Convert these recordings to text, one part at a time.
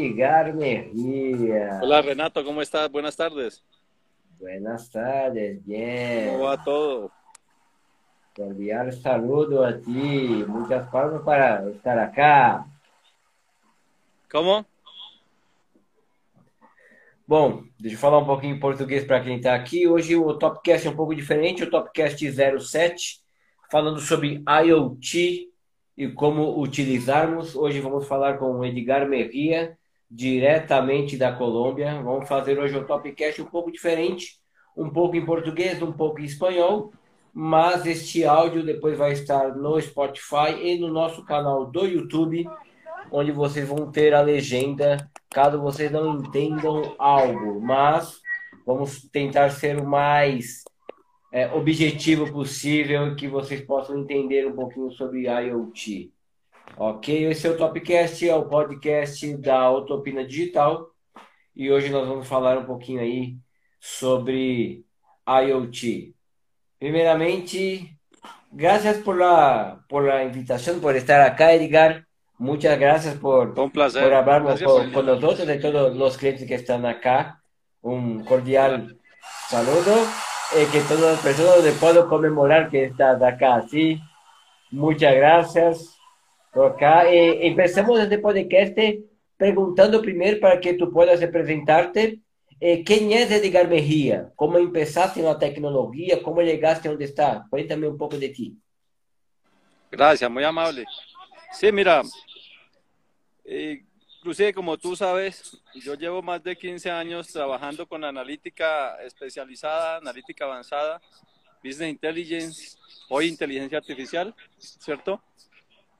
Edgar Mejía. Hola Renato, ¿cómo estás? Buenas tardes. Buenas tardes, bien. ¿Cómo va todo? Cordial saludo a ti, muchas palmas para estar acá. ¿Cómo? Bom, deixa eu falar um pouquinho em português para quem está aqui. Hoje o Topcast é um pouco diferente, o Topcast 07, falando sobre IoT e como utilizarmos. Hoje vamos falar com o Edgar Merria, diretamente da Colômbia. Vamos fazer hoje o Topcast um pouco diferente, um pouco em português, um pouco em espanhol, mas este áudio depois vai estar no Spotify e no nosso canal do YouTube, onde vocês vão ter a legenda caso vocês não entendam algo, mas vamos tentar ser o mais é, objetivo possível que vocês possam entender um pouquinho sobre IoT. Ok? Esse é o Topcast, é o podcast da Utopina Digital e hoje nós vamos falar um pouquinho aí sobre IoT. Primeiramente, gracias por la, por la invitación, por estar acá, Edgar. Muchas gracias por, Un placer. por hablar Gracias con, con nosotros, de todos los clientes que están acá. Un cordial saludo. eh, que todas las personas le puedo conmemorar que estás acá, ¿sí? Muchas gracias acá. Eh, empecemos este podcast preguntando primero para que tú puedas representarte. Eh, ¿Quién es Edgar Mejía? ¿Cómo empezaste en la tecnología? ¿Cómo llegaste a donde está? Cuéntame un poco de ti. Gracias, muy amable. Sí, mira, eh, como tú sabes, yo llevo más de 15 años trabajando con analítica especializada, analítica avanzada, business intelligence, hoy inteligencia artificial, ¿cierto?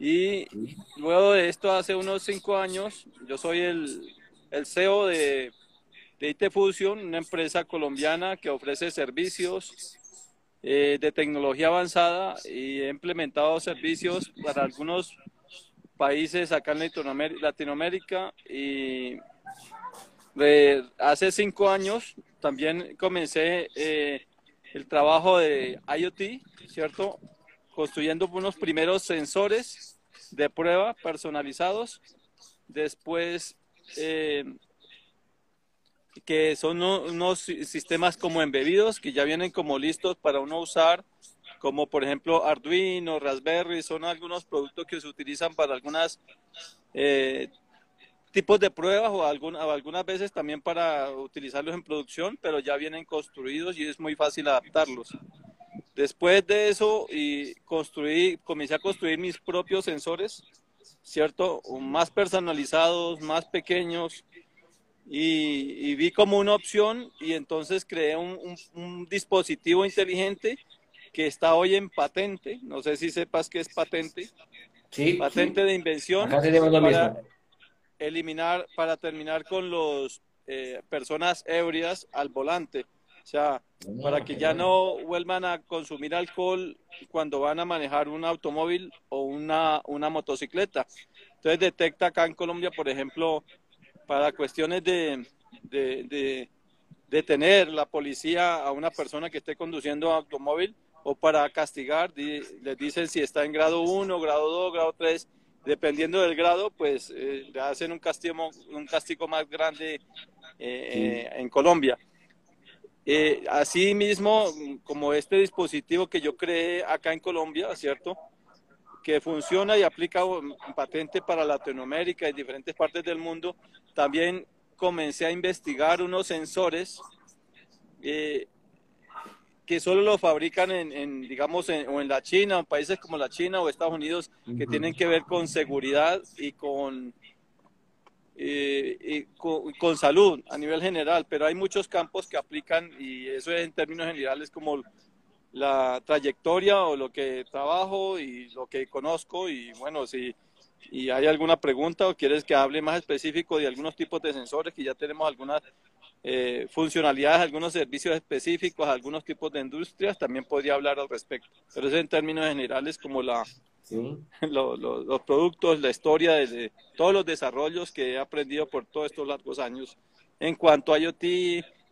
Y luego de esto, hace unos cinco años, yo soy el, el CEO de, de IT Fusion, una empresa colombiana que ofrece servicios eh, de tecnología avanzada y he implementado servicios para algunos países acá en Latinoamérica, y hace cinco años también comencé eh, el trabajo de IoT, ¿cierto? Construyendo unos primeros sensores de prueba personalizados. Después, eh, que son uno- unos si- sistemas como embebidos que ya vienen como listos para uno usar, como por ejemplo Arduino, Raspberry, son algunos productos que se utilizan para algunas eh, tipos de pruebas o algunas veces también para utilizarlos en producción, pero ya vienen construidos y es muy fácil adaptarlos. Después de eso, y construí, comencé a construir mis propios sensores, ¿cierto? Más personalizados, más pequeños, y, y vi como una opción y entonces creé un, un- un dispositivo inteligente que está hoy en patente. No sé si sepas qué es patente. Sí, Patente de invención para eliminar, para terminar con los eh, personas ebrias al volante. O sea, para que ya no vuelvan a consumir alcohol cuando van a manejar un automóvil o una, una motocicleta. Entonces detecta acá en Colombia, por ejemplo, para cuestiones de, de, de detener la policía a una persona que esté conduciendo automóvil o para castigar, di- les dicen si está en grado 1, grado 2, grado 3, dependiendo del grado, pues eh, le hacen un castigo, un castigo más grande eh, eh, en Colombia. Eh, así mismo, como este dispositivo que yo creé acá en Colombia, ¿cierto? Que funciona y aplica patente para Latinoamérica y diferentes partes del mundo, también comencé a investigar unos sensores eh, que solo lo fabrican en, en, digamos, en, o en la China, o en países como la China o Estados Unidos, que tienen que ver con seguridad y con, eh, con, con salud a nivel general, pero hay muchos campos que aplican y eso es en términos generales como la trayectoria o lo que trabajo y lo que conozco y bueno, si y hay alguna pregunta o quieres que hable más específico de algunos tipos de sensores que ya tenemos algunas eh, funcionalidades, algunos servicios específicos, algunos tipos de industrias, también podría hablar al respecto. Pero eso en términos generales como la, Sí. lo- lo- los productos, la historia de, todos los desarrollos que he aprendido por todos estos largos años en cuanto a IoT,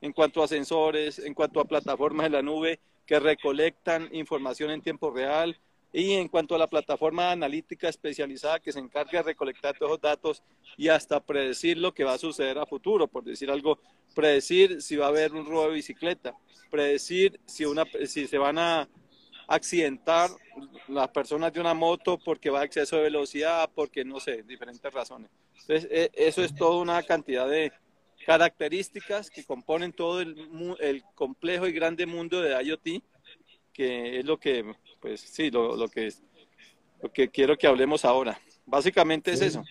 en cuanto a sensores, en cuanto a plataformas en la nube que recolectan información en tiempo real y en cuanto a la plataforma analítica especializada que se encarga de recolectar todos los datos y hasta predecir lo que va a suceder a futuro, por decir algo, predecir si va a haber un robo de bicicleta, predecir si, una, si se van a accidentar las personas de una moto porque va a exceso de velocidad, porque no sé, diferentes razones. Entonces, e, eso es toda una cantidad de características que componen todo el, el complejo y grande mundo de IoT, que es lo que, pues sí, lo, lo que, lo que quiero que hablemos ahora. Basicamente es eso.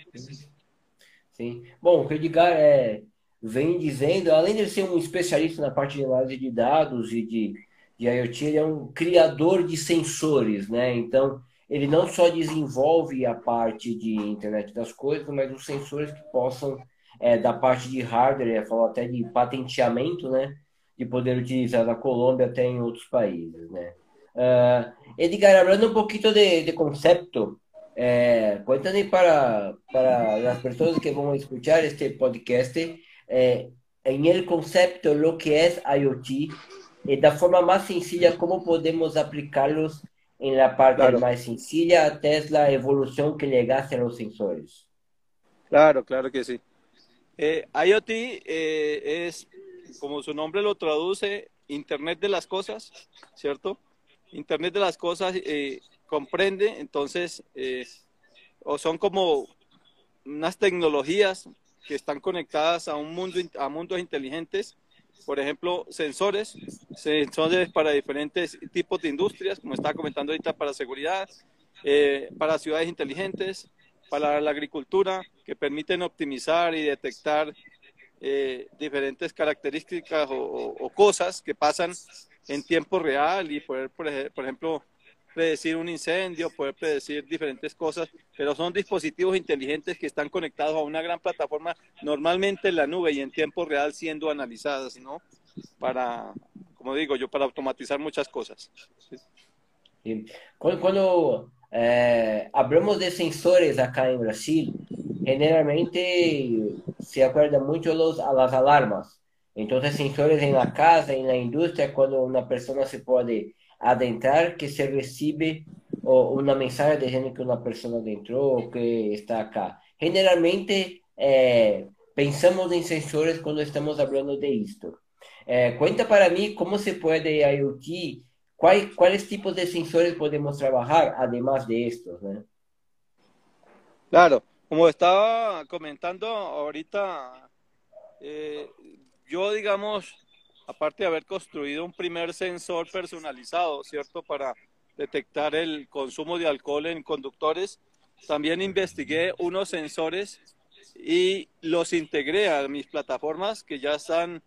Sim. Bom, o que o Edgar é, vem dizendo, além de ser um especialista na parte de análise de dados e de de IoT, ele é um criador de sensores, né? Então, ele não só desenvolve a parte de internet das coisas, mas os sensores que possam, é, da parte de hardware, falou até de patenteamento, né? De poder utilizar na Colômbia até em outros países, né? Uh, Edgar, hablando un poquito de, de concepto, eh, para, para las personas que van a escuchar este podcast, eh, en el concepto, lo que es IoT, e da forma mais sencilla, como podemos aplicá-los em la parte claro. mais sencilla até a evolução que llegasse a los sensores. Claro, claro que sí. Eh, IoT eh, es, como su nombre lo traduce, Internet de las Cosas, ¿cierto? Internet de las Cosas eh, comprende, entonces, eh, o son como unas tecnologías que están conectadas a un mundo, a mundos inteligentes. Por ejemplo, sensores, sensores para diferentes tipos de industrias, como estaba comentando ahorita, para seguridad, eh, para ciudades inteligentes, para la agricultura, que permiten optimizar y detectar eh, diferentes características o, cosas que pasan en tiempo real y poder, por ejemplo, predecir un incendio, poder predecir diferentes cosas, pero son dispositivos inteligentes que están conectados a una gran plataforma, normalmente en la nube y en tiempo real siendo analizadas, ¿no? Para, como digo yo, para automatizar muchas cosas. Sí. Cuando, cuando eh, hablamos de sensores acá en Brasil, generalmente se acuerda mucho los, a las alarmas. Entonces, sensores en la casa, en la industria, cuando una persona se puede adentrar que se recibe uma mensagem dizendo que uma pessoa adentrou ou que está acá. Generalmente, eh, pensamos em sensores quando estamos falando de isto. Eh, cuenta para mim como se pode IoT, quais, quais tipos de sensores podemos trabalhar, además de estos? Claro, como estaba comentando ahorita, eh, yo digamos, aparte de haber construido un primer sensor personalizado, ¿cierto? Para detectar el consumo de alcohol en conductores, también investigué unos sensores y los integré a mis plataformas que ya están,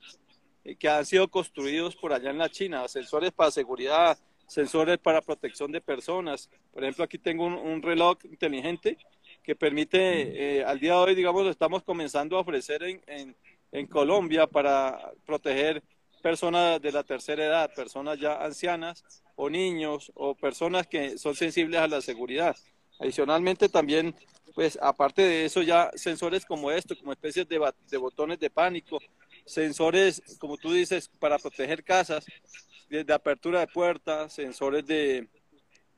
que han sido construidos por allá en la China, sensores para seguridad, sensores para protección de personas. Por ejemplo, aquí tengo un, reloj inteligente que permite, eh, al día de hoy, digamos, lo estamos comenzando a ofrecer en, en Colombia para proteger personas de la tercera edad, personas ya ancianas o niños o personas que son sensibles a la seguridad. Adicionalmente también, pues aparte de eso ya sensores como esto, como especies de, de botones de pánico, sensores, como tú dices, para proteger casas, de, apertura de puertas, sensores de,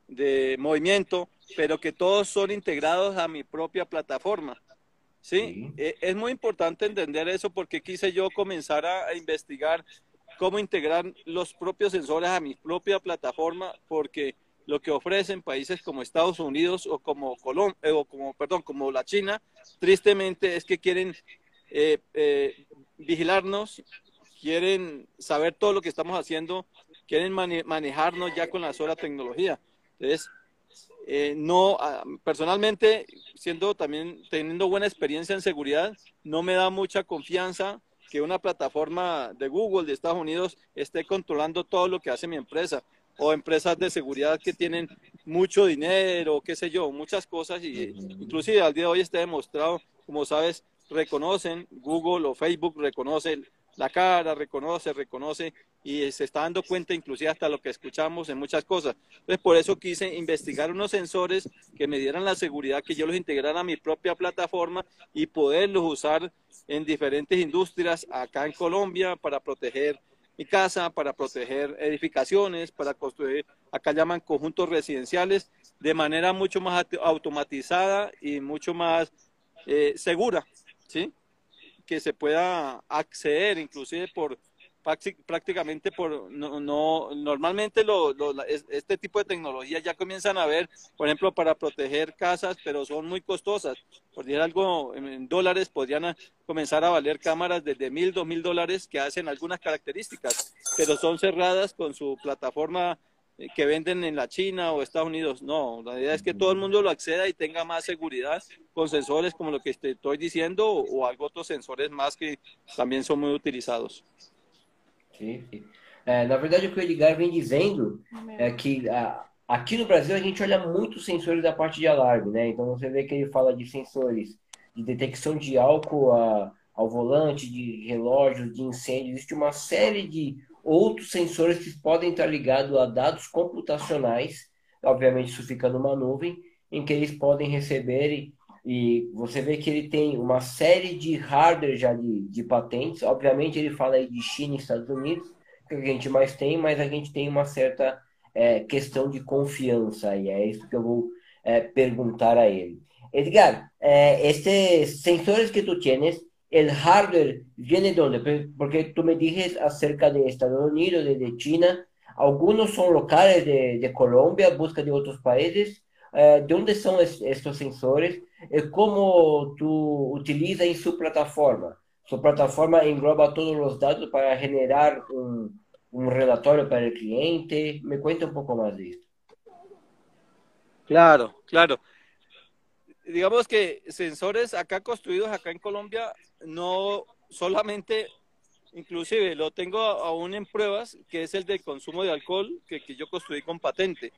de movimiento, pero que todos son integrados a mi propia plataforma. Sí, e, es muy importante entender eso porque quise yo comenzar a investigar cómo integrar los propios sensores a mi propia plataforma, porque lo que ofrecen países como Estados Unidos o como Colombia, eh, o como, perdón, como la China, tristemente es que quieren eh, eh, vigilarnos, quieren saber todo lo que estamos haciendo, quieren manejarnos ya con la sola tecnología. Entonces, no, ah, personalmente, siendo también teniendo buena experiencia en seguridad, no me da mucha confianza que una plataforma de Google de Estados Unidos esté controlando todo lo que hace mi empresa o empresas de seguridad que tienen mucho dinero, qué sé yo, muchas cosas y inclusive al día de hoy está demostrado, como sabes, reconocen Google o Facebook reconocen la cara, reconoce, reconoce y se está dando cuenta inclusive hasta lo que escuchamos en muchas cosas. Entonces por eso quise investigar unos sensores que me dieran la seguridad, que yo los integrara a mi propia plataforma y poderlos usar en diferentes industrias acá en Colombia para proteger mi casa, para proteger edificaciones, para construir, acá llaman conjuntos residenciales de manera mucho más automatizada y mucho más eh, segura, ¿sí? Que se pueda acceder inclusive por prácticamente por no, normalmente lo, este tipo de tecnologías ya comienzan a ver por ejemplo para proteger casas pero son muy costosas. Por decir algo en, dólares podrían comenzar a valer cámaras desde mil dos mil dólares que hacen algunas características pero son cerradas con su plataforma que venden en la China o Estados Unidos no la idea es que todo el mundo lo acceda y tenga más seguridad con sensores como lo que estoy diciendo o, o algo otros sensores más que también son muy utilizados sim. É, na verdade, o que o Edgar vem dizendo é que a, aqui no Brasil a gente olha muito sensores da parte de alarme, né? Então você vê que ele fala de sensores de detecção de álcool a, ao volante, de relógios, de incêndio. Existe uma série de outros sensores que podem estar ligados a dados computacionais, obviamente isso fica numa nuvem, em que eles podem receber e, e você vê que ele tem uma série de hardware já de, de patentes. Obviamente, ele fala aí de China e Estados Unidos, que a gente mais tem, mas a gente tem uma certa é, questão de confiança e é isso que eu vou é, perguntar a ele. Edgar, é, estes sensores que tu tienes, el hardware viene de onde? Porque tu me dijes acerca de Estados Unidos, de, de China, algunos son locales de, de Colombia, busca de otros países. Eh, ¿De dónde son estos sensores? ¿Cómo tú utilizas en su plataforma? Su plataforma engloba todos los datos para generar un, un relatorio para el cliente. Me cuenta un poco más de esto. Claro, claro. Digamos que sensores acá construidos acá en Colombia, no solamente, inclusive lo tengo aún en pruebas, que es el de consumo de alcohol, que, que yo construí con patente,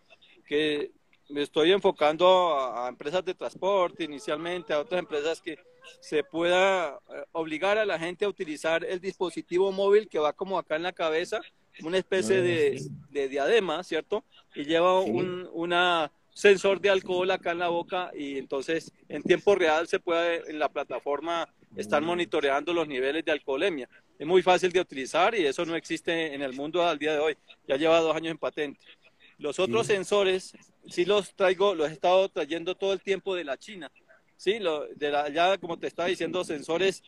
que me estoy enfocando a, empresas de transporte inicialmente, a otras empresas que se pueda eh, obligar a la gente a utilizar el dispositivo móvil que va como acá en la cabeza, una especie de, diadema, ¿cierto? Y lleva un una sensor de alcohol acá en la boca y entonces en tiempo real se puede en la plataforma estar mm. monitoreando los niveles de alcoholemia. Es muy fácil de utilizar y eso no existe en el mundo al día de hoy. Ya lleva dos años en patente. Los otros sensores sí los traigo, los he estado trayendo todo el tiempo de la China. Sí, lo, de la, ya como te estaba diciendo, sensores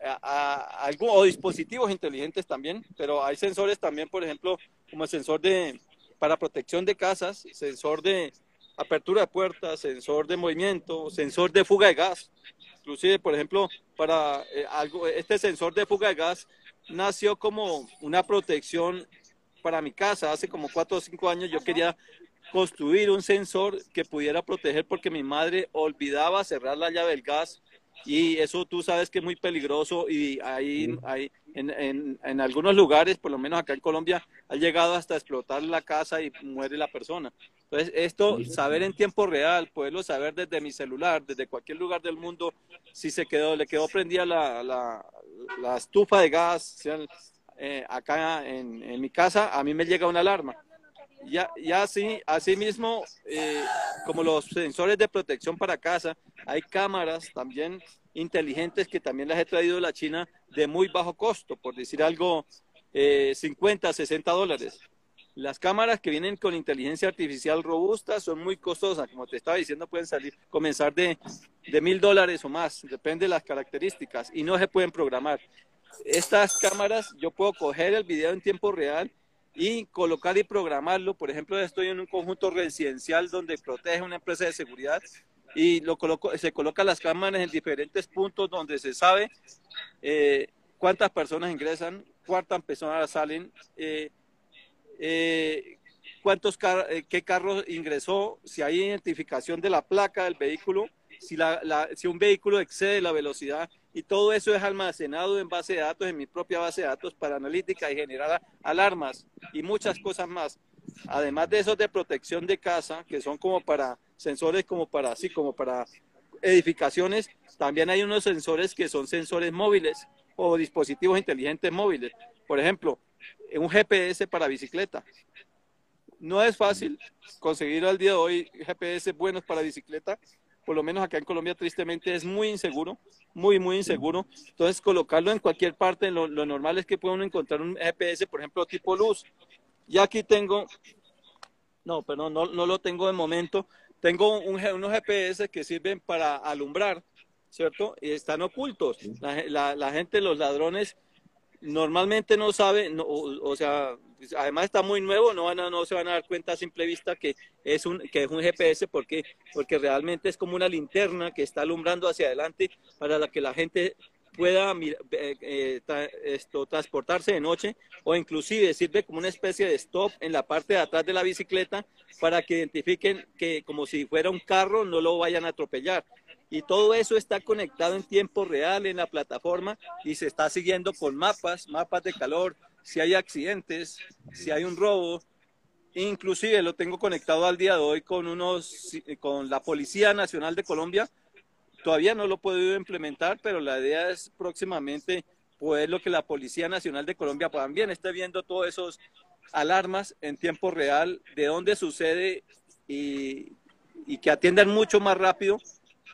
a, o dispositivos inteligentes también, pero hay sensores también, por ejemplo, como el sensor de para protección de casas, sensor de apertura de puertas, sensor de movimiento, sensor de fuga de gas. Inclusive, por ejemplo, para eh, algo, este sensor de fuga de gas nació como una protección para mi casa. Hace como cuatro o cinco años yo quería construir un sensor que pudiera proteger porque mi madre olvidaba cerrar la llave del gas y eso tú sabes que es muy peligroso y ahí, ahí en, en, en, algunos lugares, por lo menos acá en Colombia, ha llegado hasta explotar la casa y muere la persona. Entonces, esto, saber en tiempo real, poderlo saber desde mi celular, desde cualquier lugar del mundo, si se quedó, le quedó prendida la, la, la estufa de gas, eh, acá en, en, mi casa, a mí me llega una alarma. Ya, ya así, así mismo, eh, como los sensores de protección para casa, hay cámaras también inteligentes que también las he traído de la China de muy bajo costo, por decir algo, eh, 50, 60 dólares. Las cámaras que vienen con inteligencia artificial robusta son muy costosas, como te estaba diciendo, pueden salir, comenzar de mil dólares o más, depende de las características, y no se pueden programar estas cámaras yo puedo coger el video en tiempo real y colocar y programarlo. Por ejemplo, estoy en un conjunto residencial donde protege una empresa de seguridad y lo coloco, se colocan las cámaras en diferentes puntos donde se sabe eh, cuántas personas ingresan, cuántas personas salen, eh, eh, cuántos qué carro ingresó, si hay identificación de la placa del vehículo, si, si un vehículo excede la velocidad y todo eso es almacenado en base de datos, en mi propia base de datos para analítica y generar alarmas y muchas cosas más. Además de esos de protección de casa, que son como para sensores, como para así, como para edificaciones, también hay unos sensores que son sensores móviles o dispositivos inteligentes móviles. Por ejemplo, un GPS para bicicleta. No es fácil conseguir al día de hoy GPS buenos para bicicleta, por lo menos acá en Colombia tristemente es muy inseguro, muy, muy inseguro. Entonces colocarlo en cualquier parte, lo, normal es que pueda encontrar un GPS, por ejemplo, tipo luz. Y aquí tengo No, pero no, no lo tengo de momento. Tengo unos GPS que sirven para alumbrar, ¿cierto? Y están ocultos. La, gente, los ladrones, normalmente no saben, o, sea, pues, además está muy nuevo, no, van a, no se van a dar cuenta a simple vista que es un, que es un GPS porque, porque realmente es como una linterna que está alumbrando hacia adelante para que la gente pueda eh, eh, esto, transportarse de noche o inclusive sirve como una especie de stop en la parte de atrás de la bicicleta para que identifiquen que como si fuera un carro no lo vayan a atropellar. Y todo eso está conectado en tiempo real en la plataforma y se está siguiendo con mapas, mapas de calor, si hay accidentes, si hay un robo. Inclusive lo tengo conectado al día de hoy con unos, con la Policía Nacional de Colombia Todavía no lo he podido implementar, pero la idea es próximamente poder lo que la Policía Nacional de Colombia también esté viendo todos esos alarmas en tiempo real, de dónde sucede y, que atiendan mucho más rápido,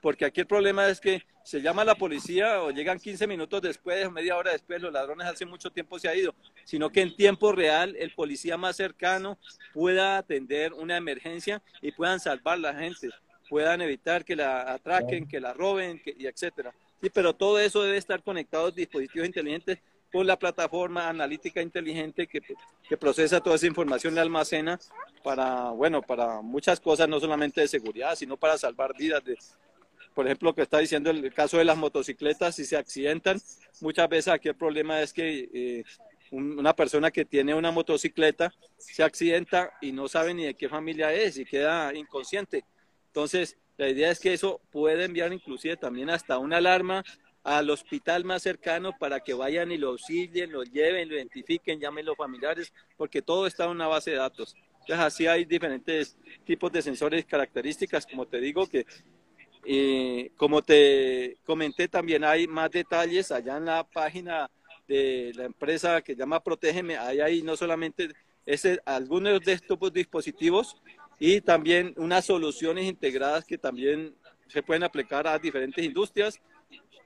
porque aquí el problema es que se llama la policía o llegan 15 minutos después, media hora después, los ladrones hace mucho tiempo se ha ido, sino que en tiempo real el policía más cercano pueda atender una emergencia y puedan salvar la gente puedan evitar que la atraquen, que la roben, y etcétera. Sí, pero todo eso debe estar conectado a dispositivos inteligentes con la plataforma analítica inteligente que, que, procesa toda esa información y almacena para, bueno, para muchas cosas, no solamente de seguridad, sino para salvar vidas. De, por ejemplo, lo que está diciendo el caso de las motocicletas, si se accidentan, muchas veces aquí el problema es que eh, una persona que tiene una motocicleta se accidenta y no sabe ni de qué familia es y queda inconsciente. Entonces, la idea es que eso puede enviar inclusive también hasta una alarma al hospital más cercano para que vayan y lo auxilien, lo lleven, lo identifiquen, llamen los familiares, porque todo está en una base de datos. Entonces, así hay diferentes tipos de sensores y características, como te digo, que eh, como te comenté, también hay más detalles allá en la página de la empresa que llama Protégeme. Hay ahí no solamente ese, algunos de estos dispositivos, y también unas soluciones integradas que también se pueden aplicar a diferentes industrias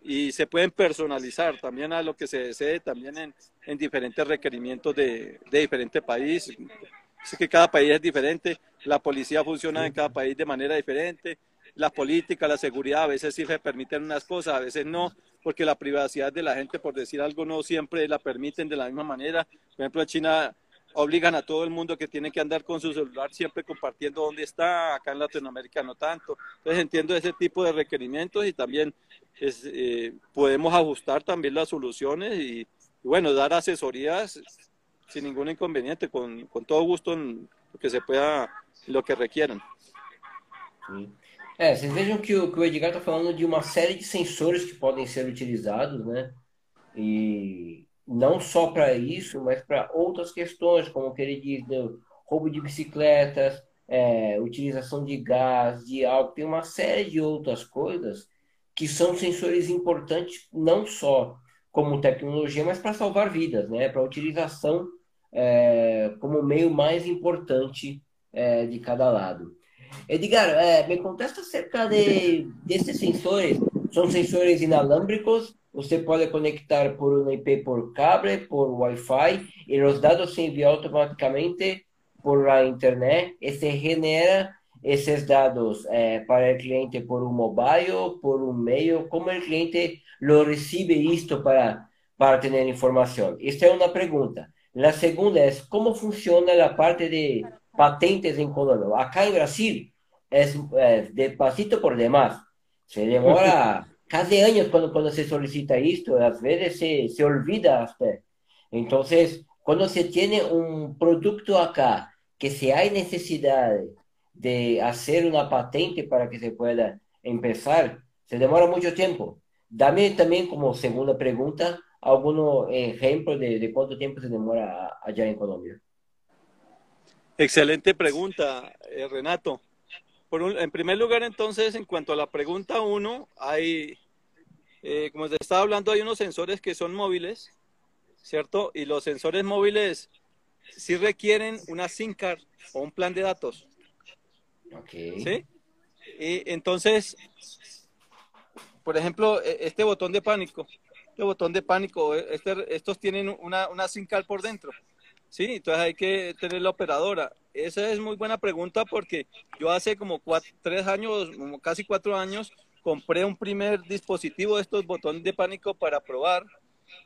y se pueden personalizar también a lo que se desee también en, en diferentes requerimientos de, de diferentes países. Es que cada país es diferente, la policía funciona en cada país de manera diferente, la política, la seguridad, a veces sí se permiten unas cosas, a veces no, porque la privacidad de la gente, por decir algo, no siempre la permiten de la misma manera. Por ejemplo, en China obligan a todo el mundo que tiene que andar con su celular siempre compartiendo dónde está, acá en Latinoamérica no tanto. Entonces entiendo ese tipo de requerimientos y también eh, podemos ajustar también las soluciones y, bueno, dar asesorías sin ningún inconveniente, con, todo gusto en lo que se pueda, lo que requieran. É, vocês vejam que o, que o Edgar está falando de uma série de sensores que podem ser utilizados, né? E não só para isso, mas para outras questões, como que ele diz, né, roubo de bicicletas, é, utilização de gás, de álcool, tem uma série de outras coisas que são sensores importantes não só como tecnologia, mas para salvar vidas, né? Para utilização é, como meio mais importante é, de cada lado. Edgar, é, me contesta acerca de desses sensores. São sensores inalâmbricos Usted puede conectar por una IP por cable, por Wi-Fi, y los datos se envían automáticamente por la Internet y se genera esos datos eh, para el cliente por un mobile, por un mail, cómo el cliente lo recibe esto para, para tener información. Esta es una pregunta. La segunda es, ¿cómo funciona la parte de patentes en Colombia? Acá en Brasil es eh, de pasito por demás. Se demora casi años cuando, cuando se solicita esto, a veces se, se olvida hasta. Entonces, cuando se tiene un producto acá que si hay necesidad de hacer una patente para que se pueda empezar, se demora mucho tiempo. Dame también como segunda pregunta algunos ejemplos de, de cuánto tiempo se demora allá en Colombia. Excelente pregunta, eh, Renato en primer lugar, entonces, en cuanto a la pregunta uno, hay, eh, como se estaba hablando, hay unos sensores que son móviles, ¿cierto? Y los sensores móviles sí requieren una SIM card o un plan de datos. ¿Sí? Y entonces, por ejemplo, e, este botón de pánico, este botón de pánico, e, este, estos tienen una, una SIM card por dentro. Sí, entonces hay que tener la operadora. esa es muy buena pregunta porque yo hace como tres años, como casi cuatro años, compré un primer dispositivo de estos botones de pánico para probar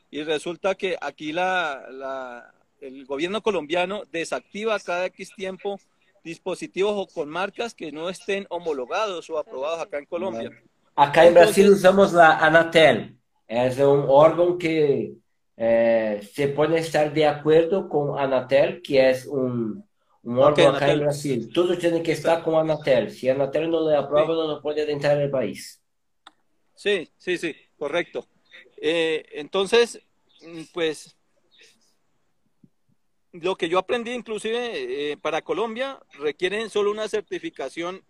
y resulta que aquí la, el gobierno colombiano desactiva cada X tiempo dispositivos con marcas que no estén homologados o aprobados acá en Colombia. Acá en Brasil usamos la Anatel. Es un órgano que eh, se puede estar de acuerdo con Anatel, que es un, un órgano acá en Brasil. Todo tiene que estar con Anatel. Si Anatel no le aprueba, no puede entrar en el país. Sí, sí, sí, correcto. Eh, entonces, pues lo que yo aprendí inclusive eh, para Colombia requieren solo una certificación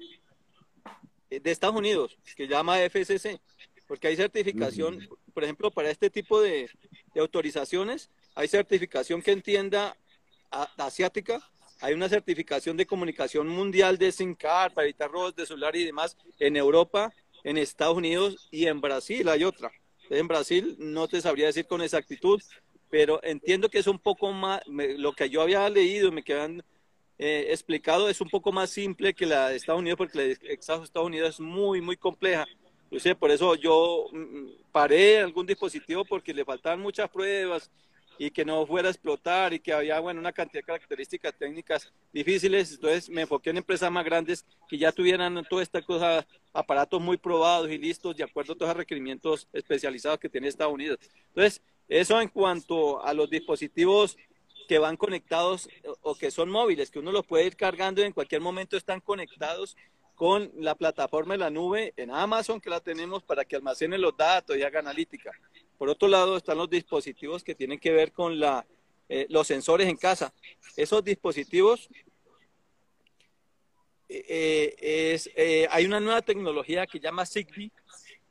de Estados Unidos que llama FCC, porque hay certificación, por ejemplo, para este tipo de, autorizaciones, hay certificación que entienda asiática, hay una certificación de comunicación mundial de SINCAR para evitar robos de celular y demás en Europa, en Estados Unidos y en Brasil hay otra. En Brasil no te sabría decir con exactitud, pero entiendo que es un poco más, lo que yo había leído y me quedan eh, explicado es un poco más simple que la de Estados Unidos, porque la de Estados Unidos es muy, muy compleja. Por eso yo mm, mm, paré algún dispositivo porque le faltaban muchas pruebas y que no fuera a explotar y que había bueno, una cantidad de características técnicas difíciles. Entonces me enfoqué en empresas más grandes que ya tuvieran toda esta cosa, aparatos muy probados y listos de acuerdo a todos los requerimientos especializados que tiene Estados Unidos. Entonces, eso en cuanto a los dispositivos que van conectados o que son móviles, que uno los puede ir cargando y en cualquier momento están conectados con la plataforma de la nube en Amazon que la tenemos para que almacenen los datos y haga analítica. Por otro lado están los dispositivos que tienen que ver con la, eh, los sensores en casa. Esos dispositivos, eh, eh, hay una nueva tecnología que llama Zigbee,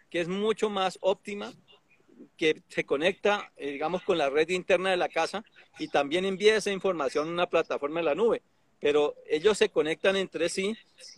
que es mucho más óptima, que se conecta, digamos, con la red interna de la casa y también envía esa información a una plataforma en la nube pero ellos se conectan entre sí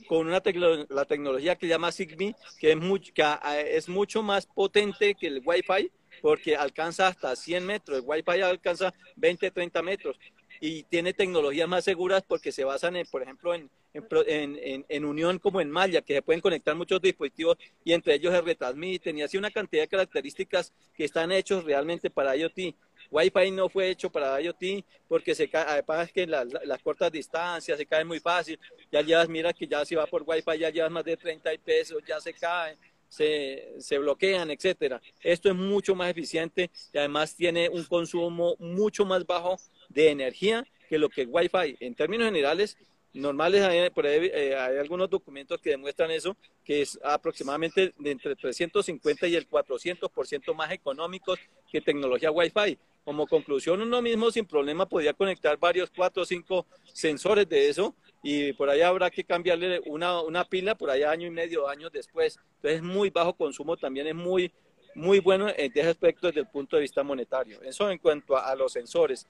con una la tecnología que se llama Zigbee, que es, mucho, que es mucho más potente que el Wi-Fi, porque alcanza hasta 100 metros, el Wi-Fi alcanza 20, 30 metros y tiene tecnologías más seguras porque se basan, en, por ejemplo, en, en, en, unión como en malla, que se pueden conectar muchos dispositivos y entre ellos se retransmiten y así una cantidad de características que están hechos realmente para IoT. Wi-Fi no fue hecho para IoT porque se cae, además que las, cortas distancias se caen muy fácil. Ya llevas, mira que ya si va por Wi-Fi ya llevas más de 30 pesos, ya se caen, se, bloquean, etcétera. Esto es mucho más eficiente y además tiene un consumo mucho más bajo de energía que lo que Wi-Fi. En términos generales, normales hay, por ahí, eh, hay algunos documentos que demuestran eso, que es aproximadamente de entre 350 y el 400% más económicos que tecnología Wi-Fi. Como conclusión, uno mismo sin problema podía conectar varios, cuatro o cinco sensores de eso y por ahí habrá que cambiarle una, una pila por allá año y medio, años después. Entonces es muy bajo consumo, también es muy, muy bueno en ese aspecto desde el punto de vista monetario. Eso en cuanto a los sensores.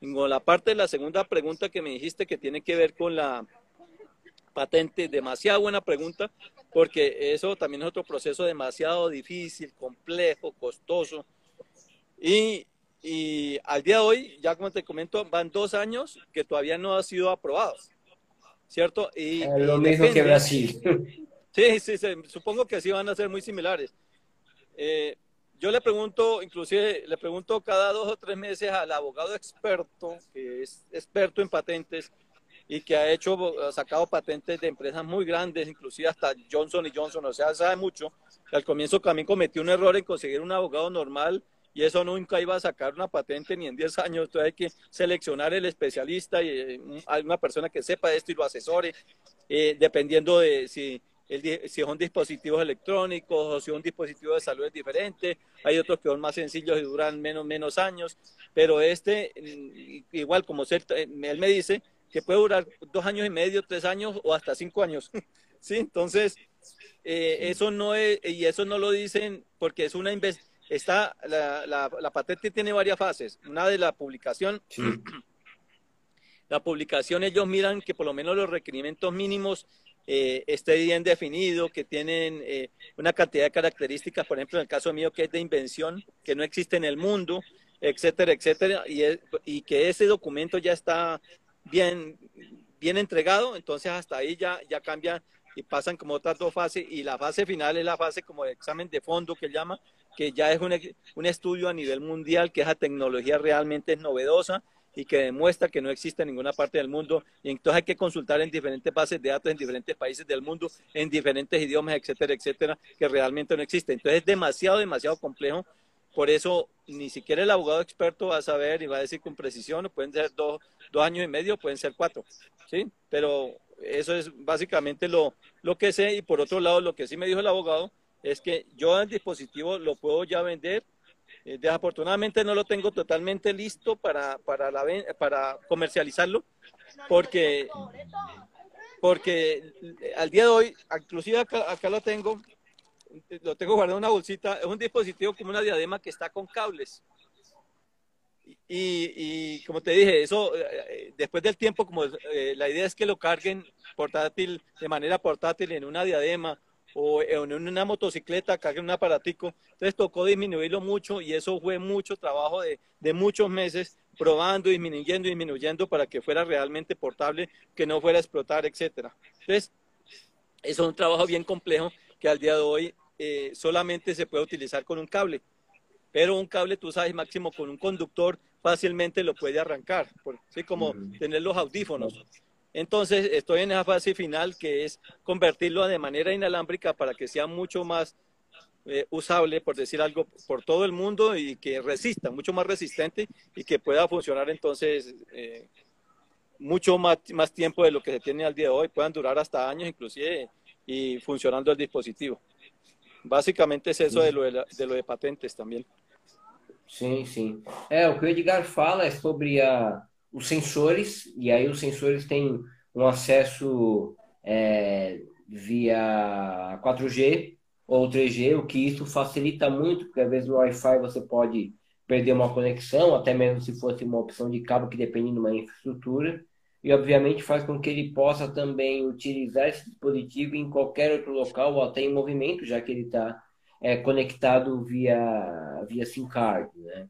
Con la parte de la segunda pregunta que me dijiste que tiene que ver con la patente, demasiado buena pregunta, porque eso también es otro proceso demasiado difícil, complejo, costoso. Y, y al día de hoy, ya como te comento, van dos años que todavía no ha sido aprobado, ¿cierto? Y, lo mismo que Brasil. Sí, sí, sí, supongo que sí van a ser muy similares. Eh, yo le pregunto, inclusive le pregunto cada dos o tres meses al abogado experto, que es experto en patentes y que ha hecho, ha sacado patentes de empresas muy grandes, inclusive hasta Johnson y Johnson, o sea, sabe mucho. Al comienzo también cometió un error en conseguir un abogado normal y eso nunca iba a sacar una patente ni en 10 años. Entonces hay que seleccionar el especialista y eh, una persona que sepa esto y lo asesore, eh, dependiendo de si si son dispositivos electrónicos o si un dispositivo de salud es diferente. Hay otros que son más sencillos y duran menos, menos años, pero este, mm, igual como él me dice, que puede durar dos años y medio, tres años o hasta cinco años. ¿Sí? Entonces, eh, eso no es, y eso no lo dicen porque es una está la, la, patente tiene varias fases. Una de la publicación, la publicación ellos miran que por lo menos los requerimientos mínimos eh, esté bien definido, que tienen eh, una cantidad de características, por ejemplo, en el caso mío, que es de invención, que no existe en el mundo, etcétera, etcétera, y, y que ese documento ya está bien, bien entregado, entonces hasta ahí ya, ya cambia y pasan como otras dos fases y la fase final es la fase como de examen de fondo que llama, que ya es un, un estudio a nivel mundial, que esa tecnología realmente es novedosa y que demuestra que no existe en ninguna parte del mundo. Y entonces hay que consultar en diferentes bases de datos en diferentes países del mundo, en diferentes idiomas, etcétera, etcétera, que realmente no existe. Entonces es demasiado, demasiado complejo. Por eso ni siquiera el abogado experto va a saber y va a decir con precisión, pueden ser dos, dos años y medio, pueden ser cuatro, ¿sí? Pero eso es básicamente lo, lo que sé. Y por otro lado, lo que sí me dijo el abogado es que yo el dispositivo lo puedo ya vender eh, desafortunadamente no lo tengo totalmente listo para, para, la, para comercializarlo, porque, porque al día de hoy, inclusive acá, lo tengo, lo tengo guardado en una bolsita, es un dispositivo como una diadema que está con cables. Y, y, como te dije, eso eh, después del tiempo, como eh, la idea es que lo carguen portátil, de manera portátil en una diadema o en una motocicleta, carguen un aparatico. Entonces tocó disminuirlo mucho y eso fue mucho trabajo de, de muchos meses probando, disminuyendo, disminuyendo para que fuera realmente portable, que no fuera a explotar, etcétera. Entonces, eso es un trabajo bien complejo que al día de hoy eh, solamente se puede utilizar con un cable. Pero un cable, tú sabes, máximo con un conductor fácilmente lo puede arrancar, así como tener los audífonos. Entonces estoy en esa fase final que es convertirlo de manera inalámbrica para que sea mucho más eh, usable, por decir algo, por todo el mundo y que resista, mucho más resistente y que pueda funcionar entonces eh, mucho más, más tiempo de lo que se tiene al día de hoy, puedan durar hasta años inclusive y funcionando el dispositivo. Básicamente es eso de lo de, de, lo de patentes también. Sí, sí. É, que Edgar fala é sobre a, os sensores, e aí os sensores têm um acesso é, via 4G ou 3G, o que isso facilita muito, porque às vezes no Wi-Fi você pode perder uma conexão, até mesmo se fosse uma opção de cabo que depende de uma infraestrutura, e obviamente faz com que ele possa também utilizar esse dispositivo em qualquer outro local ou até em movimento, já que ele está é, conectado via, via SIM card, né?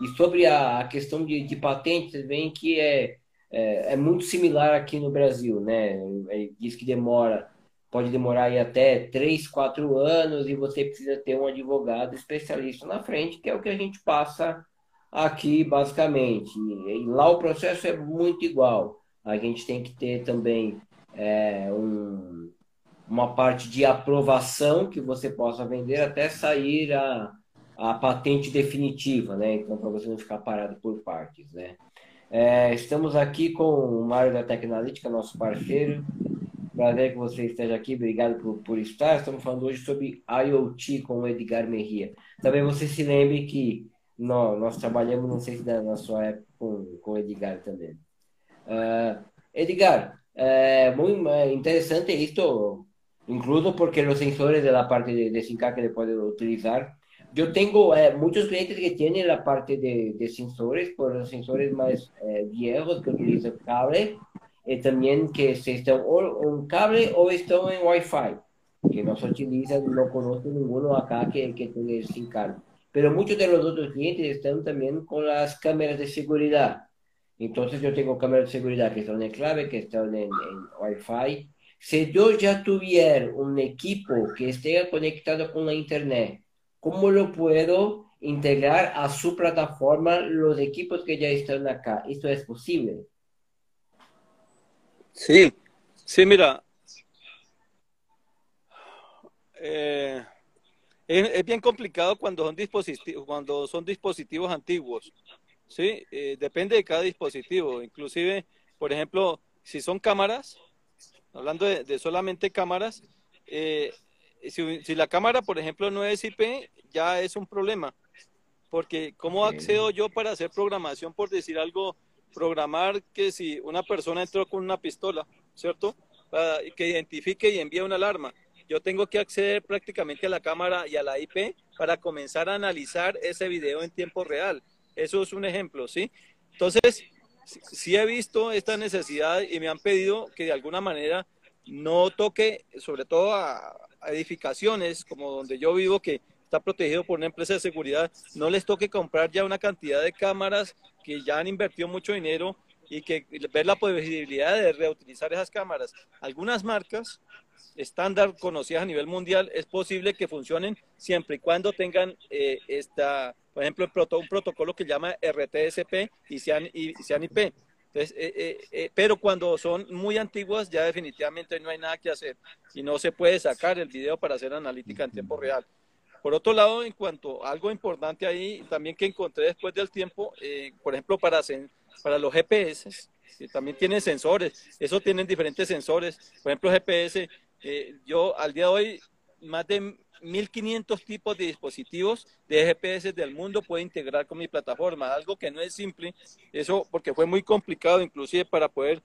E sobre a, questão de, de patentes, vem que é, é, é, muito similar aqui no Brasil, né? É, diz que demora, pode demorar aí até 3, 4 anos e você precisa ter um advogado especialista na frente, que é o que a gente passa aqui basicamente. E lá o processo é muito igual. A gente tem que ter também é, um, uma parte de aprovação que você possa vender até sair a a patente definitiva, né? Então, para você não ficar parado por partes, né? É, estamos aqui com o Mário da Tecnolítica, nosso parceiro. Prazer que você esteja aqui, obrigado por, por estar. Estamos falando hoje sobre IoT com o Edgar Merria. Também você se lembre que nós, nós trabalhamos, não sei se na sua época, com, com o Edgar também. Uh, Edgar, é, muito interessante isto, incluso porque os sensores da parte de, de 5K que ele pode utilizar Yo tengo eh, muchos clientes que tienen la parte de, de sensores, por los sensores más eh, viejos que utilizan cable, y también que se están o un cable o están en Wi-Fi, que no se utilizan, no conozco ninguno acá que, que tenga sin cable. Pero muchos de los otros clientes están también con las cámaras de seguridad. Entonces yo tengo cámaras de seguridad que están en clave, que están en, en Wi-Fi. Si yo ya tuviera un equipo que esté conectado con la internet, ¿Cómo lo puedo integrar a su plataforma los equipos que ya están acá? ¿Esto es posible? Sí, sí, mira. Eh, es, bien complicado cuando son dispositivos, cuando son dispositivos antiguos. Sí, eh, depende de cada dispositivo. Inclusive, por ejemplo, si son cámaras, hablando de, solamente cámaras, eh, si, la cámara, por ejemplo, no es IP, ya es un problema. Porque ¿cómo accedo yo para hacer programación, por decir algo, programar que si una persona entró con una pistola, ¿cierto? Para que identifique y envíe una alarma. Yo tengo que acceder prácticamente a la cámara y a la IP para comenzar a analizar ese video en tiempo real. Eso es un ejemplo, ¿sí? Entonces, sí he visto esta necesidad y me han pedido que de alguna manera no toque, sobre todo a, edificaciones como donde yo vivo, que está protegido por una empresa de seguridad, no les toque comprar ya una cantidad de cámaras que ya han invertido mucho dinero y que ver la posibilidad de reutilizar esas cámaras. Algunas marcas estándar conocidas a nivel mundial es posible que funcionen siempre y cuando tengan eh, esta, por ejemplo, un protocolo que llama RTSP y sean, y sean IP. Entonces, eh, eh, pero cuando son muy antiguas ya definitivamente no hay nada que hacer y no se puede sacar el video para hacer analítica en tiempo real. Por otro lado, en cuanto a algo importante ahí, también que encontré después del tiempo, eh, por ejemplo, para, para los GPS, que también tienen sensores, eso tienen diferentes sensores. Por ejemplo, GPS, eh, yo al día de hoy, más de 1500 tipos de dispositivos de GPS del mundo puedo integrar con mi plataforma, algo que no es simple, eso porque fue muy complicado inclusive para poder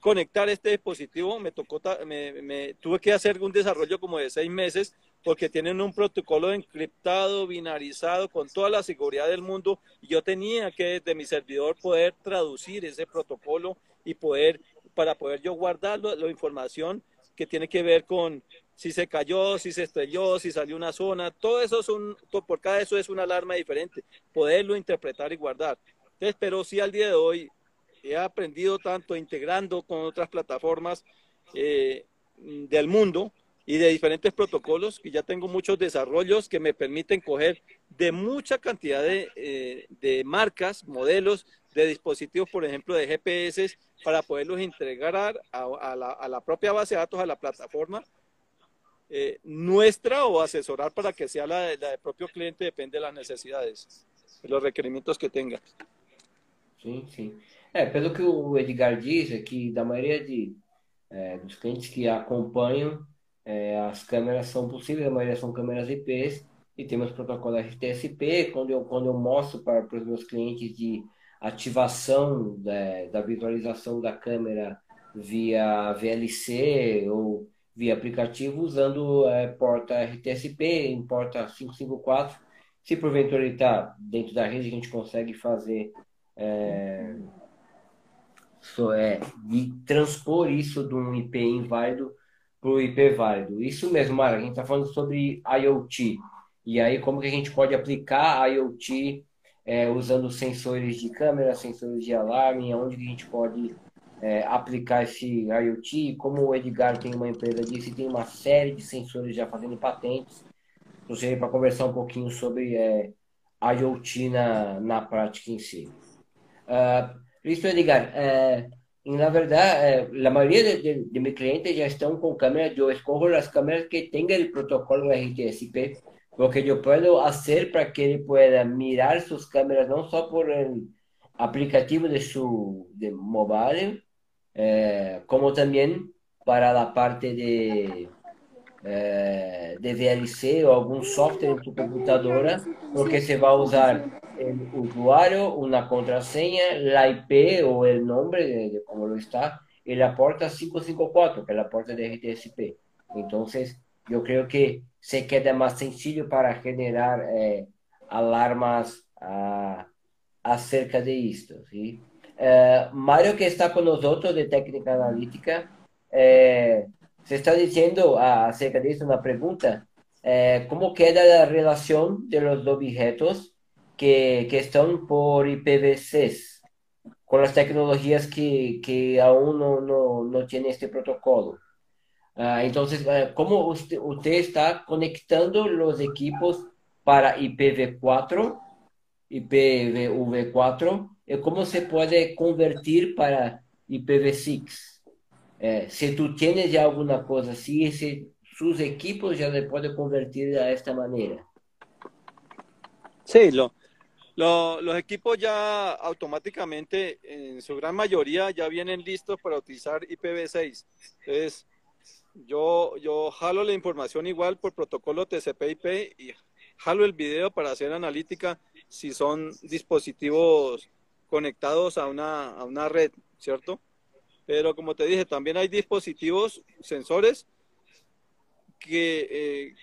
conectar este dispositivo, me tocó, me, tuve que hacer un desarrollo como de seis meses porque tienen un protocolo encriptado, binarizado, con toda la seguridad del mundo, y yo tenía que desde mi servidor poder traducir ese protocolo y poder, para poder yo guardar la, información que tiene que ver con si se cayó, si se estrelló, si salió una zona, todo eso es un, por cada eso es una alarma diferente, poderlo interpretar y guardar. Entonces, pero sí al día de hoy he aprendido tanto integrando con otras plataformas eh, del mundo, y de diferentes protocolos, que ya tengo muchos desarrollos que me permiten coger de mucha cantidad de, eh, marcas, modelos de dispositivos, por ejemplo, de GPS, para poderlos entregar a, la, propia base de datos, a la plataforma eh, nuestra o asesorar para que sea la, del propio cliente, depende de las necesidades, de los requerimientos que tenga. Sí, sí. É, pelo que o Edgar diz, é que da maioria de, é, dos clientes que acompanham É, as câmeras são possíveis, a maioria são câmeras IPs e temos protocolo RTSP. Quando eu, quando eu mostro para, para os meus clientes de ativação da, da visualização da câmera via VLC ou via aplicativo usando é, porta RTSP em porta 554. Se porventura ele está dentro da rede, a gente consegue fazer é, so, é, de transpor isso de um IP inválido para o IP válido. Isso mesmo, Mara, a gente está falando sobre IoT. E aí, como que a gente pode aplicar IoT é, usando sensores de câmera, sensores de alarme, onde que a gente pode é, aplicar esse IoT. Como o Edgar tem uma empresa disso e tem uma série de sensores já fazendo patentes, gostaria para conversar um pouquinho sobre é, IoT na, na prática em si. Uh, isso, Edgar, é, na verdade, eh, la mayoría de, de, de, mis clientes ya están con cámaras. Yo escojo las cámaras que tengan el protocolo RTSP, porque yo puedo hacer para que él pueda mirar sus cámaras no solo por el aplicativo de su de mobile, eh, como también para la parte de, eh, de VLC o algún software en tu computadora, porque se va a usar el usuario, una contraseña, la IP o el nombre de, de cómo lo está, y la puerta 554, que es la puerta de RTSP. Entonces, yo creo que se queda más sencillo para generar eh, alarmas ah, acerca de esto. ¿sí? Eh, Mario, que está con nosotros de técnica analítica, eh, se está diciendo ah, acerca de esto una pregunta. ¿Cómo queda la relación de los objetos que, que están por IPv6, con las tecnologías que, que aún no, no, no tiene este protocolo. Uh, entonces, ¿cómo usted, usted, está conectando los equipos para IPv4, IPv4, y cómo se puede convertir para IPv6? Eh, si tú tienes ya alguna cosa así, si sus equipos ya se pueden convertir a esta manera. Sí, lo, los equipos ya automáticamente, en su gran mayoría, ya vienen listos para utilizar IPv6. Entonces, yo, yo jalo la información igual por protocolo TCP/IP y jalo el video para hacer analítica si son dispositivos conectados a una, a una red, ¿cierto? Pero como te dije, también hay dispositivos, sensores, que, eh,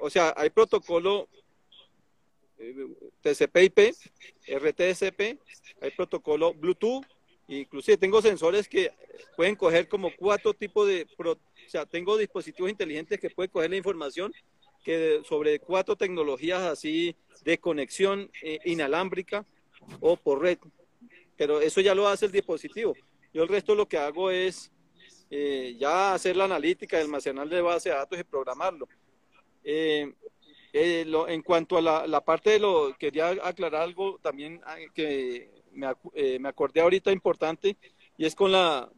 o sea, hay protocolo TCP/IP, RTSP, hay protocolo Bluetooth, inclusive tengo sensores que pueden coger como cuatro tipos de, o sea, tengo dispositivos inteligentes que pueden coger la información que sobre cuatro tecnologías así de conexión eh, inalámbrica o por red. Pero eso ya lo hace el dispositivo. Yo el resto lo que hago es eh, ya hacer la analítica, almacenar de base de datos y programarlo. Eh, eh, en cuanto a la, parte de lo, quería aclarar algo también ah, que me, me acordé ahorita importante, y es con la,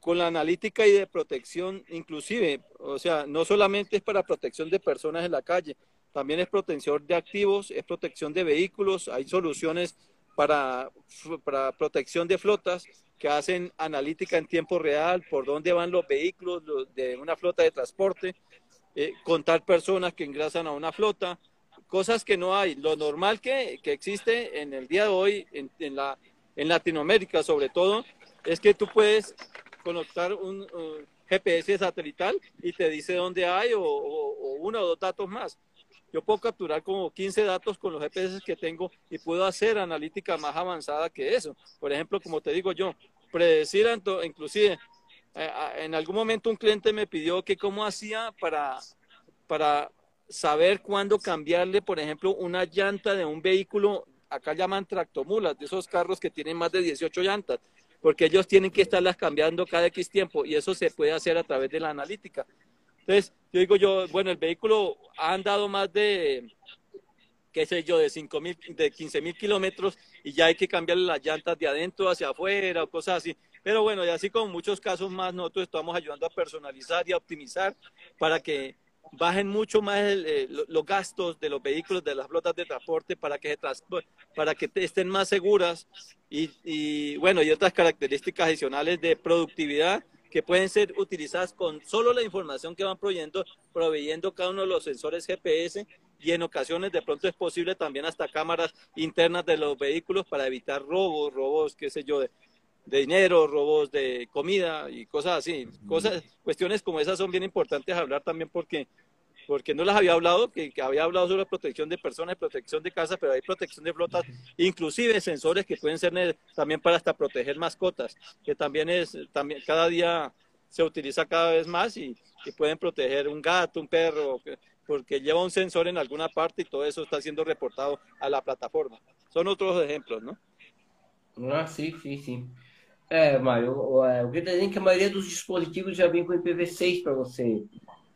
con la analítica y de protección inclusive, o sea, no solamente es para protección de personas en la calle, también es protección de activos, es protección de vehículos, hay soluciones para, para protección de flotas que hacen analítica en tiempo real, por dónde van los vehículos de una flota de transporte, eh, contar personas que ingresan a una flota, cosas que no hay. Lo normal que, que existe en el día de hoy en, en, la, en Latinoamérica sobre todo es que tú puedes conectar un GPS satelital y te dice dónde hay o, uno o dos datos más. Yo puedo capturar como 15 datos con los GPS que tengo y puedo hacer analítica más avanzada que eso. Por ejemplo, como te digo yo, predecir inclusive eh, en algún momento un cliente me pidió que cómo hacía para, para saber cuándo cambiarle, por ejemplo, una llanta de un vehículo, acá llaman tractomulas, de esos carros que tienen más de 18 llantas, porque ellos tienen que estarlas cambiando cada X tiempo y eso se puede hacer a través de la analítica. Entonces, yo digo yo, bueno, el vehículo ha andado más de, qué sé yo, de, 5 mil, de 15 mil kilómetros y ya hay que cambiarle las llantas de adentro hacia afuera o cosas así. Pero bueno, y así como muchos casos más, nosotros estamos ayudando a personalizar y a optimizar para que bajen mucho más eh, los gastos de los vehículos, de las flotas de transporte, para que, para que estén más seguras y, bueno, y otras características adicionales de productividad que pueden ser utilizadas con solo la información que van proveyendo, proveyendo cada uno de los sensores GPS y en ocasiones de pronto es posible también hasta cámaras internas de los vehículos para evitar robos, robos, qué sé yo, de, de dinero, robos de comida y cosas así. Cosas, cuestiones como esas son bien importantes hablar también porque, porque no las había hablado, que, había hablado sobre protección de personas, protección de casas, pero hay protección de flotas, inclusive sensores que pueden ser también para hasta proteger mascotas, que también es, también cada día se utiliza cada vez más y, que pueden proteger un gato, un perro, porque lleva un sensor en alguna parte y todo eso está siendo reportado a la plataforma. Son otros ejemplos, ¿no? Ah, sí, sí, sí. É, Mário, o, que está dizendo é que dispositivos já vem com IPv6 para você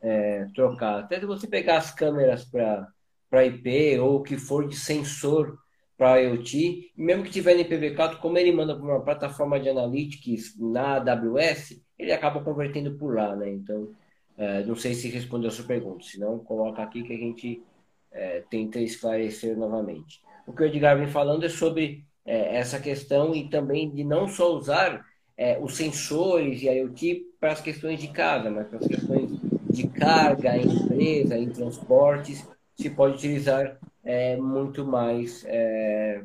é, trocar. Até se você pegar as câmeras para IP ou o que for de sensor para IoT, mesmo que tiver no IPv4, como ele manda para uma plataforma de analytics na AWS, ele acaba convertendo por lá, né? Então, é, não sei se respondeu a sua pergunta, se não, coloca aqui que a gente é, tenta esclarecer novamente. O que o Edgar vem falando é sobre é, essa questão e também de não só usar é, os sensores e IoT para as questões de casa, mas para as questões de carga, em empresa, em transportes, se pode utilizar é, muito mais é,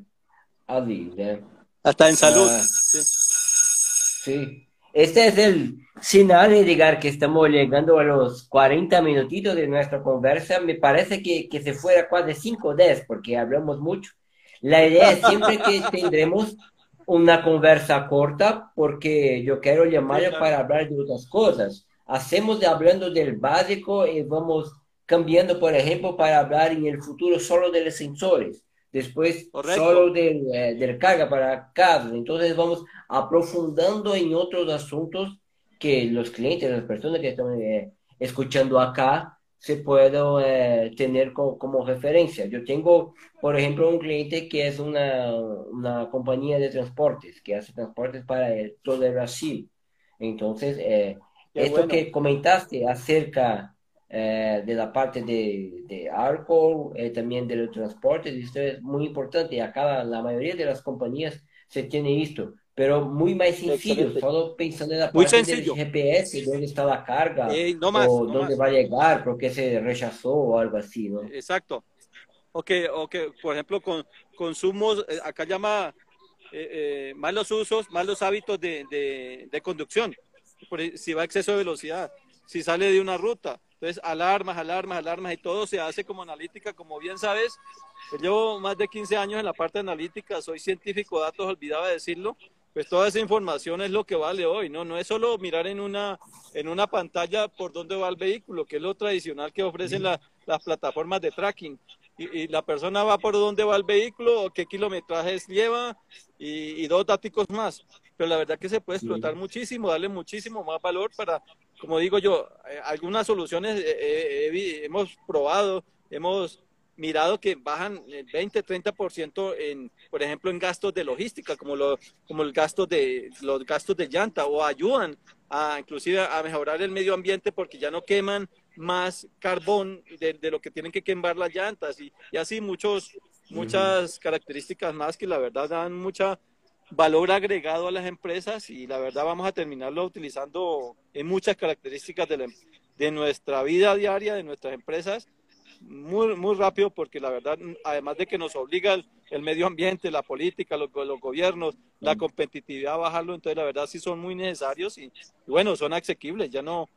ali, né? Até em saúde. Ah, sim. Este es el sinal, Edgar, que estamos llegando a los 40 minutitos de nuestra conversa. Me parece que, que se fuera casi 5 o 10, porque hablamos mucho. La idea es siempre que tendremos una conversa corta porque yo quiero llamarle para hablar de otras cosas. Hacemos hablando del básico y vamos cambiando, por ejemplo, para hablar en el futuro solo de los sensores, después solo del, eh, del, carga para casa. Entonces vamos aprofundando en otros asuntos que los clientes, las personas que están eh, escuchando acá, se puede eh, tener como, referencia. Yo tengo, por ejemplo, un cliente que es una, una compañía de transportes, que hace transportes para todo el Brasil. Entonces, eh, esto que comentaste acerca eh, de la parte de, de Arco, también de los transportes, esto es muy importante. Acá la mayoría de las compañías se tiene esto pero muy más sencillo, solo pensando en la parte del GPS, dónde está la carga, no más, o dónde va a llegar, por qué se rechazó o algo así, ¿no? Exacto. O que, o que por ejemplo, con consumos, eh, acá llama eh, eh, malos usos, malos hábitos de, de, de conducción, si va a exceso de velocidad, si sale de una ruta, entonces alarmas, alarmas, alarmas y todo se hace como analítica, como bien sabes, llevo más de 15 años en la parte analítica, soy científico de datos, olvidaba decirlo, pues toda esa información es lo que vale hoy, ¿no? No es solo mirar en una, en una pantalla por dónde va el vehículo, que es lo tradicional que ofrecen las plataformas de tracking. y, la persona va por dónde va el vehículo, qué kilometrajes lleva y, dos datos más. Pero la verdad que se puede explotar muchísimo, darle muchísimo más valor para, como digo yo, eh, algunas soluciones eh, eh, hemos probado, hemos mirado que bajan el 20, 30% en, por ejemplo, en gastos de logística, como, lo, como el gasto de, los gastos de llanta, o ayudan a, inclusive a mejorar el medio ambiente porque ya no queman más carbón de, lo que tienen que quemar las llantas y, así muchos, muchas características más que la verdad dan mucha valor agregado a las empresas y la verdad vamos a terminarlo utilizando en muchas características de, de nuestra vida diaria, de nuestras empresas, muy, muy rápido porque la verdad, además de que nos obliga el, medio ambiente, la política, los, los, gobiernos, la competitividad a bajarlo, entonces la verdad sí son muy necesarios y, y bueno, son asequibles, ya no,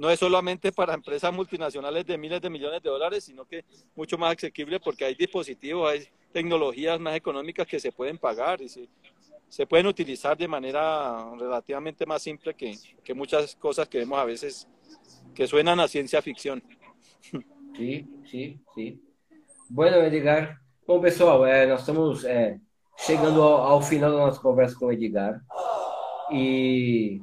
no es solamente para empresas multinacionales de miles de millones de dólares, sino que mucho más asequible porque hay dispositivos, hay tecnologías más económicas que se pueden pagar y se, pueden utilizar de manera relativamente más simple que, que muchas cosas que vemos a veces que suenan a ciencia ficción. Sí, sí, sí. Bueno, Edgar, bom pessoal, é, nós estamos é, chegando ao, ao, final da nossa conversa com Edgar e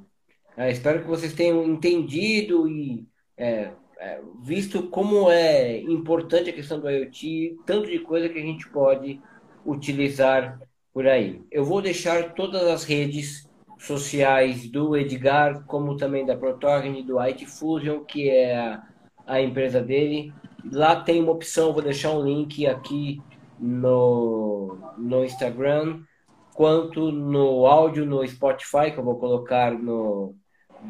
É, espero que vocês tenham entendido e é, é, visto como é importante a questão do IoT, tanto de coisa que a gente pode utilizar por aí. Eu vou deixar todas as redes sociais do Edgar, como também da Protogeny, do IT Fusion, que é a, a empresa dele. Lá tem uma opção, vou deixar um link aqui no, no Instagram, quanto no áudio no Spotify, que eu vou colocar no,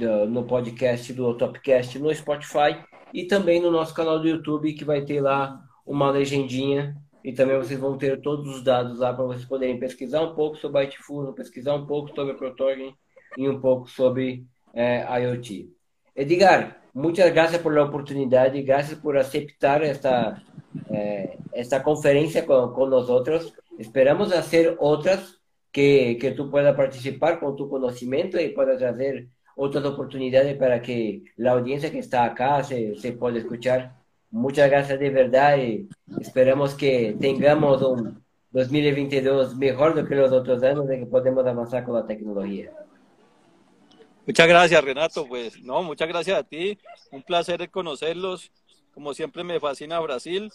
no podcast do Topcast no Spotify e também no nosso canal do YouTube, que vai ter lá uma legendinha e também vocês vão ter todos os dados lá para vocês poderem pesquisar um pouco sobre Bitfusion, pesquisar um pouco sobre a Protorgen e um pouco sobre eh, IoT. Edgar, muchas gracias por la oportunidad y gracias por aceptar esta, eh, esta conferencia con, con, nosotros. Esperamos hacer otras que, que tú puedas participar con tu conocimiento y puedas hacer otras oportunidades para que la audiencia que está acá se, se pueda escuchar. Muchas gracias de verdad y esperamos que tengamos un 2022 mejor que los otros años de que podemos avanzar con la tecnología. Muchas gracias, Renato. Pues no, muchas gracias a ti. Un placer conocerlos. Como siempre me fascina Brasil.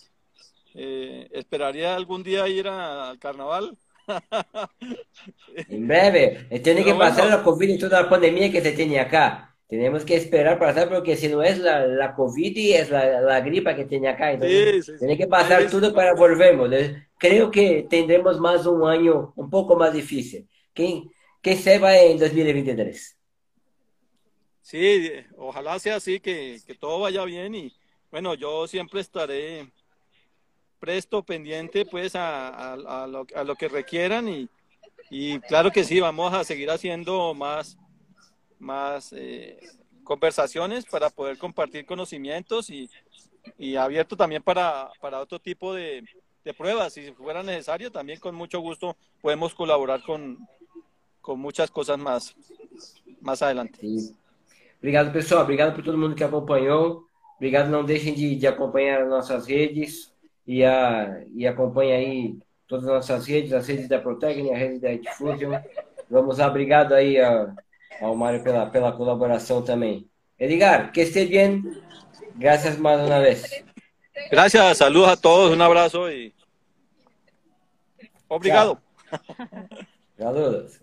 Eh, esperaría algún día ir al carnaval en breve, tiene que pasar la COVID y toda la pandemia que se tiene acá. Tenemos que esperar para pasar porque si no es la, la COVID y es la, la, gripa que tiene acá. Entonces, tiene que pasar todo para volvemos. Creo que tendremos más un año un poco más difícil. Que, que se va en 2023. Sí, ojalá sea así, que, que todo vaya bien y bueno, yo siempre estaré presto, pendiente pues a, a, lo, a lo, que requieran y, y, claro que sí, vamos a seguir haciendo más, más eh, conversaciones para poder compartir conocimientos y, y abierto también para, para otro tipo de, de, pruebas. Si fuera necesario, también con mucho gusto podemos colaborar con, con muchas cosas más, más adelante. Sí. Obrigado, pessoal. Obrigado por todo mundo que acompanhou. Obrigado. Não deixem de, de acompanhar nossas redes. E, a, e acompanha aí todas as nossas redes, as redes da Protecne, a rede da Edfusion. Vamos lá, obrigado aí a, ao Mário pela, pela colaboração também. Edgar, que esté bem. Gracias mais uma vez. Gracias, saludos a todos, um abraço e obrigado. Saludos.